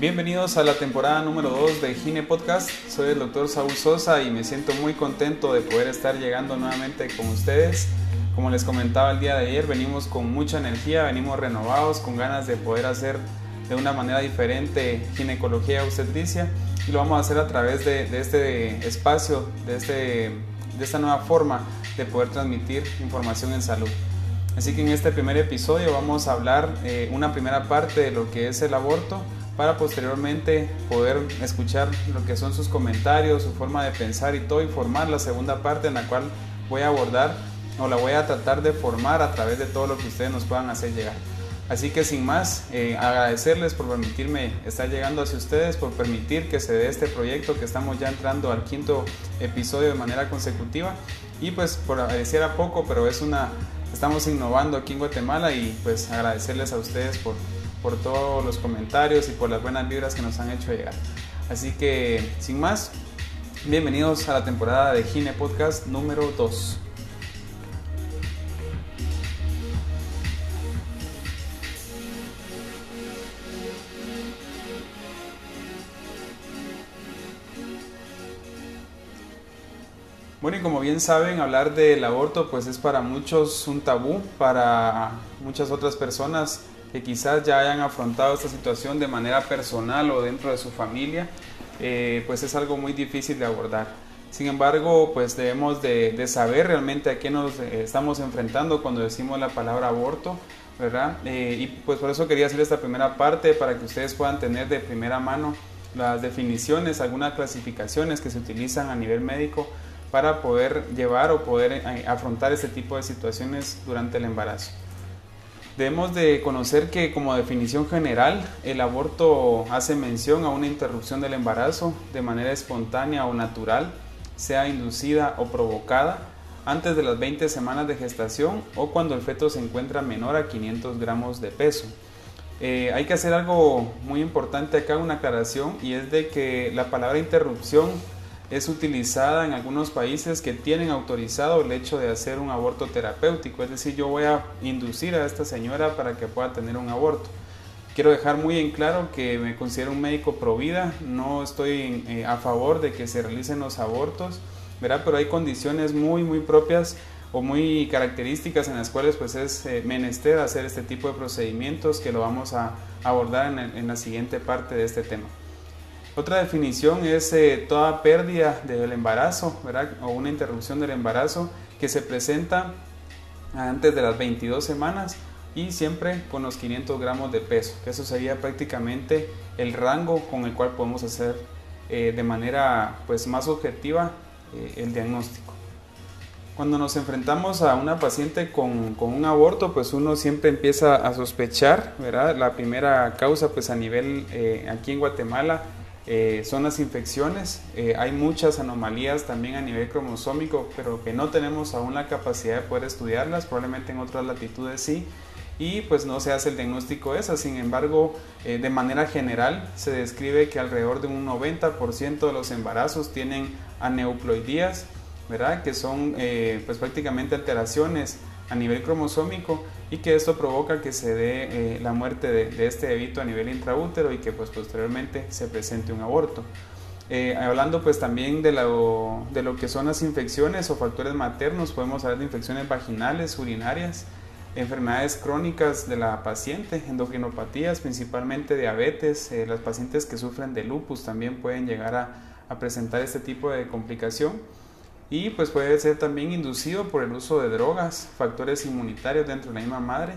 Bienvenidos a la temporada número 2 de Gine Podcast. Soy el doctor Saúl Sosa y me siento muy contento de poder estar llegando nuevamente con ustedes. Como les comentaba el día de ayer, venimos con mucha energía, venimos renovados, con ganas de poder hacer de una manera diferente ginecología obstetricia y lo vamos a hacer a través de, este espacio, de, este, de esta nueva forma de poder transmitir información en salud. Así que en este primer episodio vamos a hablar eh, una primera parte de lo que es el aborto para posteriormente poder escuchar lo que son sus comentarios, su forma de pensar y todo y formar la segunda parte en la cual voy a abordar o la voy a tratar de formar a través de todo lo que ustedes nos puedan hacer llegar. Así que sin más, eh, agradecerles por permitirme estar llegando hacia ustedes, por permitir que se dé este proyecto que estamos ya entrando al quinto episodio de manera consecutiva y pues por a poco, pero es una, estamos innovando aquí en Guatemala y pues agradecerles a ustedes por, por todos los comentarios y por las buenas vibras que nos han hecho llegar. Así que, sin más, bienvenidos a la temporada de Gine Podcast número 2. Bueno, y como bien saben, hablar del aborto pues es para muchos un tabú, para muchas otras personas que quizás ya hayan afrontado esta situación de manera personal o dentro de su familia, eh, pues es algo muy difícil de abordar. Sin embargo, pues debemos de, saber realmente a qué nos eh, estamos enfrentando cuando decimos la palabra aborto, ¿verdad? Eh, y pues por eso quería hacer esta primera parte para que ustedes puedan tener de primera mano las definiciones, algunas clasificaciones que se utilizan a nivel médico para poder llevar o poder afrontar este tipo de situaciones durante el embarazo. Debemos de conocer que como definición general el aborto hace mención a una interrupción del embarazo de manera espontánea o natural, sea inducida o provocada, antes de las 20 semanas de gestación o cuando el feto se encuentra menor a 500 gramos de peso. Eh, hay que hacer algo muy importante acá, una aclaración, y es de que la palabra interrupción es utilizada en algunos países que tienen autorizado el hecho de hacer un aborto terapéutico, es decir, yo voy a inducir a esta señora para que pueda tener un aborto. Quiero dejar muy en claro que me considero un médico pro vida, no estoy eh, a favor de que se realicen los abortos, ¿verdad? pero hay condiciones muy, muy propias o muy características en las cuales pues es eh, menester hacer este tipo de procedimientos que lo vamos a abordar en la siguiente parte de este tema. Otra definición es eh, toda pérdida del embarazo o una interrupción del embarazo que se presenta antes de las 22 semanas y siempre con los 500 gramos de peso, eso sería prácticamente el rango con el cual podemos hacer eh, de manera pues, más objetiva eh, el diagnóstico. Cuando nos enfrentamos a una paciente con, con, un aborto, pues uno siempre empieza a sospechar, ¿verdad? La primera causa, pues a nivel aquí en Guatemala, eh, son las infecciones. Eh, hay muchas anomalías también a nivel cromosómico, pero que no tenemos aún la capacidad de poder estudiarlas, probablemente en otras latitudes sí, y pues no se hace el diagnóstico de esas. Sin embargo, eh, de manera general se describe que alrededor de un 90% de los embarazos tienen aneuploidías, ¿verdad? que son pues prácticamente alteraciones a nivel cromosómico y que esto provoca que se dé eh, la muerte de, este bebito a nivel intraútero y que pues posteriormente se presente un aborto. Eh, hablando pues también de lo, de lo que son las infecciones o factores maternos, podemos hablar de infecciones vaginales, urinarias, enfermedades crónicas de la paciente, endocrinopatías, principalmente diabetes, eh, las pacientes que sufren de lupus también pueden llegar a, a presentar este tipo de complicación y pues puede ser también inducido por el uso de drogas, factores inmunitarios dentro de la misma madre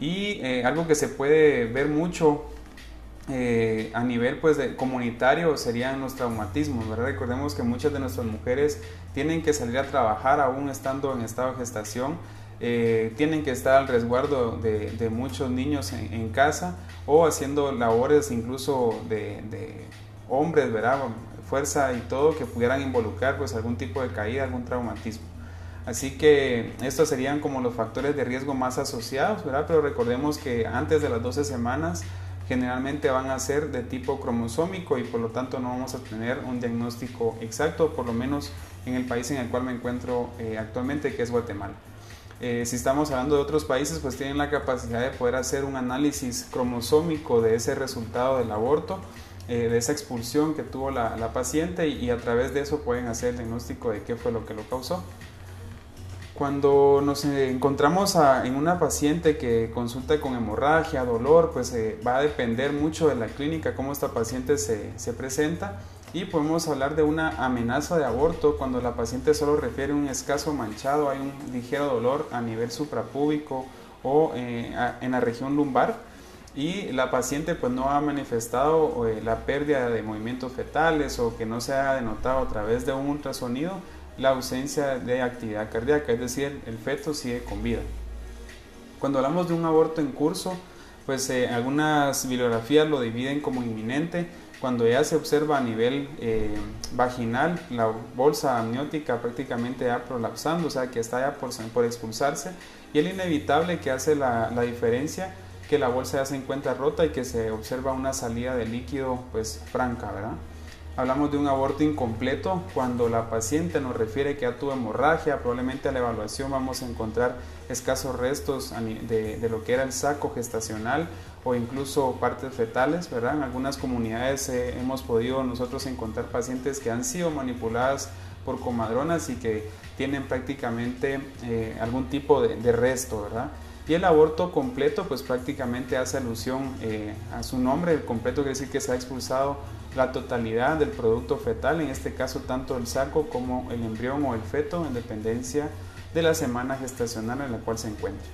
y eh, algo que se puede ver mucho eh, a nivel pues de comunitario serían los traumatismos, ¿verdad? Recordemos que muchas de nuestras mujeres tienen que salir a trabajar aún estando en estado de gestación, eh, tienen que estar al resguardo de, muchos niños en, casa o haciendo labores incluso de, de hombres, ¿verdad? Fuerza y todo que pudieran involucrar pues algún tipo de caída, algún traumatismo. Así que estos serían como los factores de riesgo más asociados, ¿verdad? Pero recordemos que antes de las 12 semanas generalmente van a ser de tipo cromosómico y por lo tanto no vamos a tener un diagnóstico exacto, por lo menos en el país en el cual me encuentro eh, actualmente, que es Guatemala. Eh, si estamos hablando de otros países, pues tienen la capacidad de poder hacer un análisis cromosómico de ese resultado del aborto, eh, de esa expulsión que tuvo la, paciente y, a través de eso pueden hacer el diagnóstico de qué fue lo que lo causó. Cuando nos encontramos en una paciente que consulta con hemorragia, dolor, pues eh, va a depender mucho de la clínica, cómo esta paciente se, se presenta y podemos hablar de una amenaza de aborto cuando la paciente solo refiere un escaso manchado, hay un ligero dolor a nivel suprapúbico o eh, en la región lumbar y la paciente pues no ha manifestado eh, la pérdida de movimientos fetales o que no se ha denotado a través de un ultrasonido la ausencia de actividad cardíaca, es decir, el feto sigue con vida. Cuando hablamos de un aborto en curso, pues eh, algunas bibliografías lo dividen como inminente, cuando ya se observa a nivel eh, vaginal, la bolsa amniótica prácticamente ya prolapsando, o sea que está ya por, por expulsarse, y el inevitable que hace la, la, diferencia, que la bolsa ya se encuentra rota y que se observa una salida de líquido pues franca, ¿verdad? Hablamos de un aborto incompleto cuando la paciente nos refiere que ya tuvo hemorragia, probablemente a la evaluación vamos a encontrar escasos restos de, de lo que era el saco gestacional o incluso partes fetales, ¿verdad? En algunas comunidades eh, hemos podido nosotros encontrar pacientes que han sido manipuladas por comadronas y que tienen prácticamente eh, algún tipo de, de, resto, ¿verdad? Y el aborto completo pues prácticamente hace alusión eh, a su nombre, el completo quiere decir que se ha expulsado la totalidad del producto fetal, en este caso tanto el saco como el embrión o el feto, en dependencia de la semana gestacional en la cual se encuentre.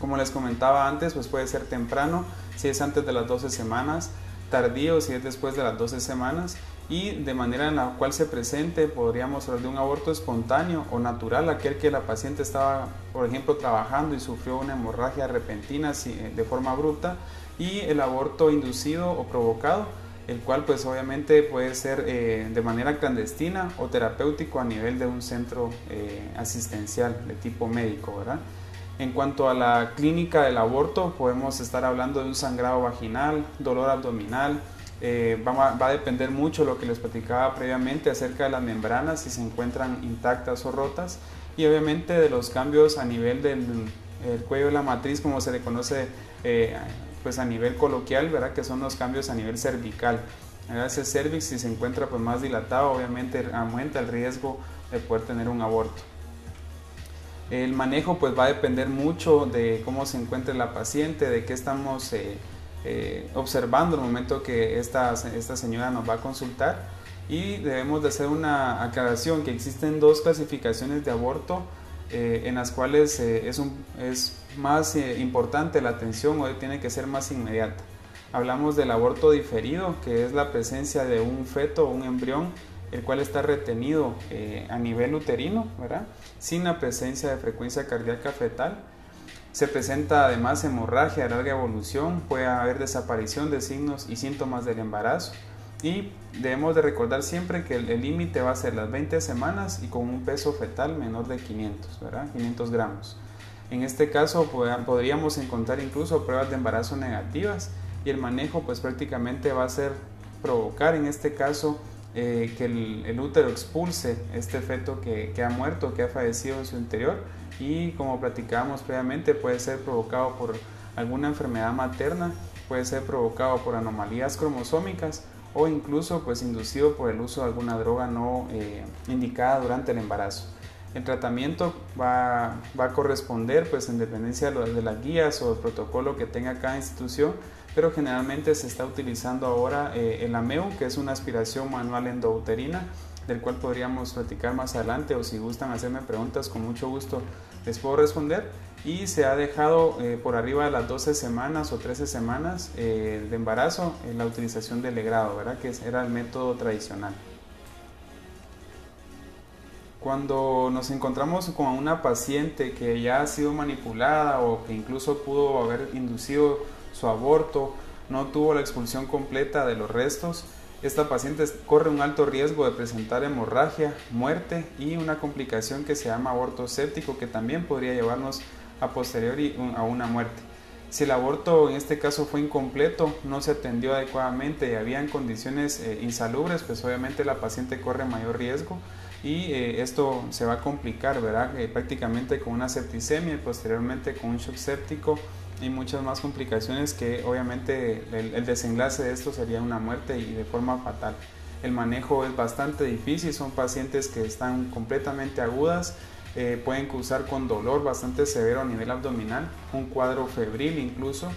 Como les comentaba antes, pues puede ser temprano si es antes de las 12 semanas, tardío si es después de las 12 semanas y de manera en la cual se presente podríamos hablar de un aborto espontáneo o natural, aquel que la paciente estaba, por ejemplo, trabajando y sufrió una hemorragia repentina de forma abrupta y el aborto inducido o provocado el cual pues obviamente puede ser eh, de manera clandestina o terapéutico a nivel de un centro eh, asistencial de tipo médico, ¿verdad? En cuanto a la clínica del aborto, podemos estar hablando de un sangrado vaginal, dolor abdominal, eh, va, a depender mucho lo que les platicaba previamente acerca de las membranas, si se encuentran intactas o rotas, y obviamente de los cambios a nivel del cuello de la matriz, como se le conoce pues a nivel coloquial, ¿verdad? Que son los cambios a nivel cervical. Ese cervix, si se encuentra pues más dilatado, obviamente aumenta el riesgo de poder tener un aborto. El manejo pues va a depender mucho de cómo se encuentre la paciente, de qué estamos eh, eh, observando el momento que esta, esta señora nos va a consultar y debemos de hacer una aclaración que existen dos clasificaciones de aborto eh, en las cuales es, un, es más eh, importante la atención o tiene que ser más inmediata. Hablamos del aborto diferido, que es la presencia de un feto o un embrión, el cual está retenido eh, a nivel uterino, ¿verdad? sin la presencia de frecuencia cardíaca fetal. Se presenta además hemorragia de larga evolución, puede haber desaparición de signos y síntomas del embarazo. Y debemos de recordar siempre que el límite va a ser las 20 semanas y con un peso fetal menor de 500, ¿verdad? 500 gramos. En este caso podríamos encontrar incluso pruebas de embarazo negativas y el manejo pues prácticamente va a ser provocar en este caso eh, que el, útero expulse este feto que, que, ha muerto, que ha fallecido en su interior y como platicábamos previamente puede ser provocado por alguna enfermedad materna, puede ser provocado por anomalías cromosómicas o incluso pues inducido por el uso de alguna droga no eh, indicada durante el embarazo. El tratamiento va, a corresponder pues en dependencia de las guías o el protocolo que tenga cada institución, pero generalmente se está utilizando ahora eh, el AMEU, que es una aspiración manual endouterina, del cual podríamos platicar más adelante o si gustan hacerme preguntas con mucho gusto les puedo responder y se ha dejado eh, por arriba de las 12 semanas o 13 semanas eh, de embarazo en la utilización del legrado, ¿verdad? que era el método tradicional. Cuando nos encontramos con una paciente que ya ha sido manipulada o que incluso pudo haber inducido su aborto, no tuvo la expulsión completa de los restos, esta paciente corre un alto riesgo de presentar hemorragia, muerte y una complicación que se llama aborto séptico que también podría llevarnos a posteriori a una muerte. Si el aborto en este caso fue incompleto, no se atendió adecuadamente y había condiciones eh, insalubres, pues obviamente la paciente corre mayor riesgo y eh, esto se va a complicar, ¿verdad? Eh, prácticamente con una septicemia y posteriormente con un shock séptico y muchas más complicaciones que obviamente el, desenlace de esto sería una muerte y de forma fatal. El manejo es bastante difícil, son pacientes que están completamente agudas, eh, pueden cursar con dolor bastante severo a nivel abdominal, un cuadro febril incluso,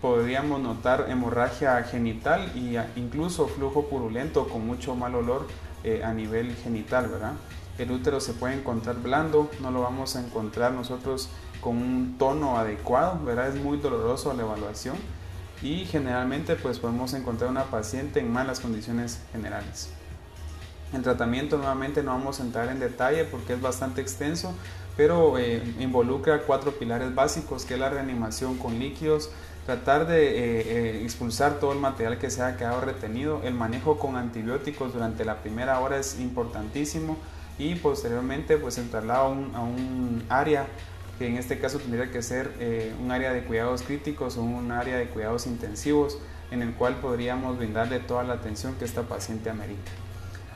podríamos notar hemorragia genital e incluso flujo purulento con mucho mal olor eh, a nivel genital, ¿verdad? El útero se puede encontrar blando, no lo vamos a encontrar nosotros con un tono adecuado, ¿verdad? Es muy doloroso la evaluación y generalmente pues podemos encontrar una paciente en malas condiciones generales. El tratamiento nuevamente no vamos a entrar en detalle porque es bastante extenso, pero eh, involucra cuatro pilares básicos que es la reanimación con líquidos, tratar de eh, eh, expulsar todo el material que se ha quedado retenido. El manejo con antibióticos durante la primera hora es importantísimo y posteriormente pues el traslado a un, área que en este caso tendría que ser eh, un área de cuidados críticos o un área de cuidados intensivos en el cual podríamos brindarle toda la atención que esta paciente amerita.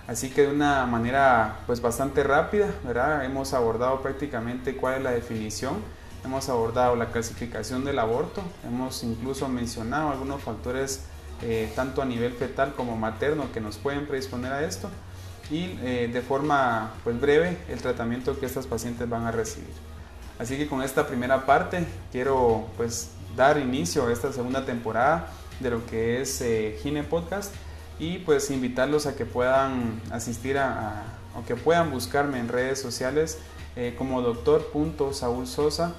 Así que de una manera pues bastante rápida, ¿verdad? Hemos abordado prácticamente cuál es la definición hemos abordado la clasificación del aborto, hemos incluso mencionado algunos factores eh, tanto a nivel fetal como materno que nos pueden predisponer a esto y eh, de forma pues, breve el tratamiento que estas pacientes van a recibir. Así que con esta primera parte quiero pues dar inicio a esta segunda temporada de lo que es eh, Gine Podcast y pues invitarlos a que puedan asistir a, o que puedan buscarme en redes sociales como doctor.saulsosa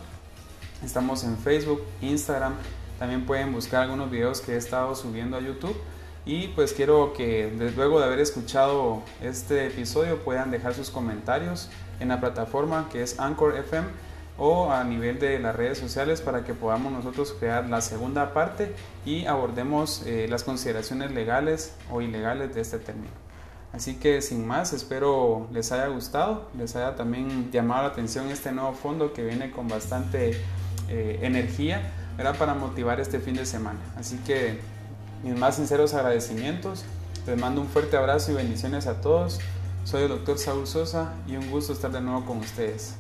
Estamos en Facebook, Instagram, también pueden buscar algunos videos que he estado subiendo a YouTube. Y pues quiero que luego de haber escuchado este episodio puedan dejar sus comentarios en la plataforma que es Anchor FM o a nivel de las redes sociales para que podamos nosotros crear la segunda parte y abordemos eh, las consideraciones legales o ilegales de este término. Así que sin más, espero les haya gustado, les haya también llamado la atención este nuevo fondo que viene con bastante eh, energía era para motivar este fin de semana. Así que mis más sinceros agradecimientos. Les mando un fuerte abrazo y bendiciones a todos. Soy el doctor Saúl Sosa y un gusto estar de nuevo con ustedes.